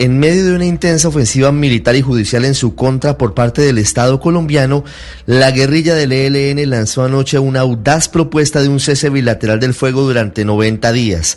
En medio de una intensa ofensiva militar y judicial en su contra por parte del Estado colombiano, la guerrilla del ELN lanzó anoche una audaz propuesta de un cese bilateral del fuego durante 90 días.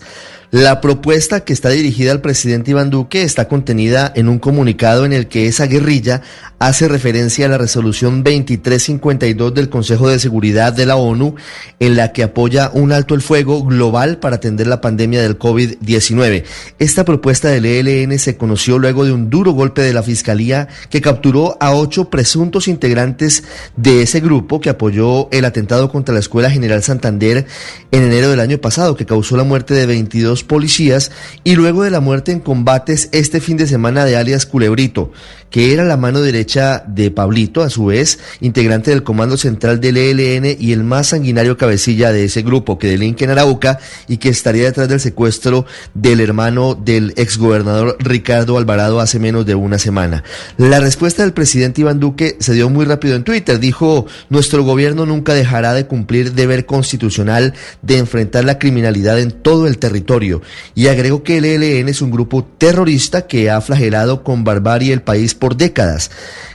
La propuesta que está dirigida al presidente Iván Duque está contenida en un comunicado en el que esa guerrilla hace referencia a la resolución 2352 del Consejo de Seguridad de la ONU, en la que apoya un alto el fuego global para atender la pandemia del COVID-19. Esta propuesta del ELN se conoció luego de un duro golpe de la Fiscalía que capturó a ocho presuntos integrantes de ese grupo que apoyó el atentado contra la Escuela General Santander en enero del año pasado, que causó la muerte de 22 policías y luego de la muerte en combates este fin de semana de alias Culebrito, que era la mano derecha de Pablito, a su vez integrante del Comando Central del ELN y el más sanguinario cabecilla de ese grupo que delinque en Arauca y que estaría detrás del secuestro del hermano del exgobernador Ricardo Alvarado hace menos de una semana. La respuesta del presidente Iván Duque se dio muy rápido en Twitter. Dijo, nuestro gobierno nunca dejará de cumplir deber constitucional de enfrentar la criminalidad en todo el territorio y agregó que el ELN es un grupo terrorista que ha flagelado con barbarie el país por décadas.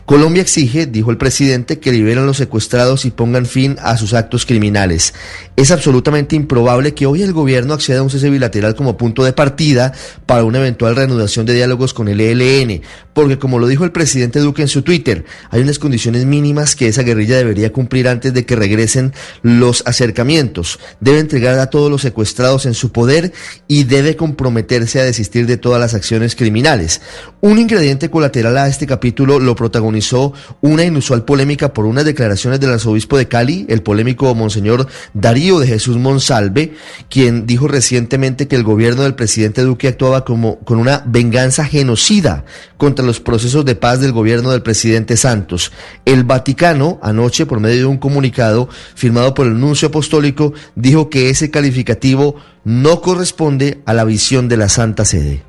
Colombia exige, dijo el presidente, que liberen los secuestrados y pongan fin a sus actos criminales. Es absolutamente improbable que hoy el gobierno acceda a un cese bilateral como punto de partida para una eventual reanudación de diálogos con el ELN, porque como lo dijo el presidente Duque en su Twitter, hay unas condiciones mínimas que esa guerrilla debería cumplir antes de que regresen los acercamientos. Debe entregar a todos los secuestrados en su poder y debe comprometerse a desistir de todas las acciones criminales. Un ingrediente colateral a este capítulo lo una inusual polémica por unas declaraciones del arzobispo de Cali, el polémico Monseñor Darío de Jesús Monsalve, quien dijo recientemente que el gobierno del presidente Duque actuaba como con una venganza genocida contra los procesos de paz del gobierno del presidente Santos. El Vaticano, anoche, por medio de un comunicado firmado por el nuncio apostólico, dijo que ese calificativo no corresponde a la visión de la Santa Sede.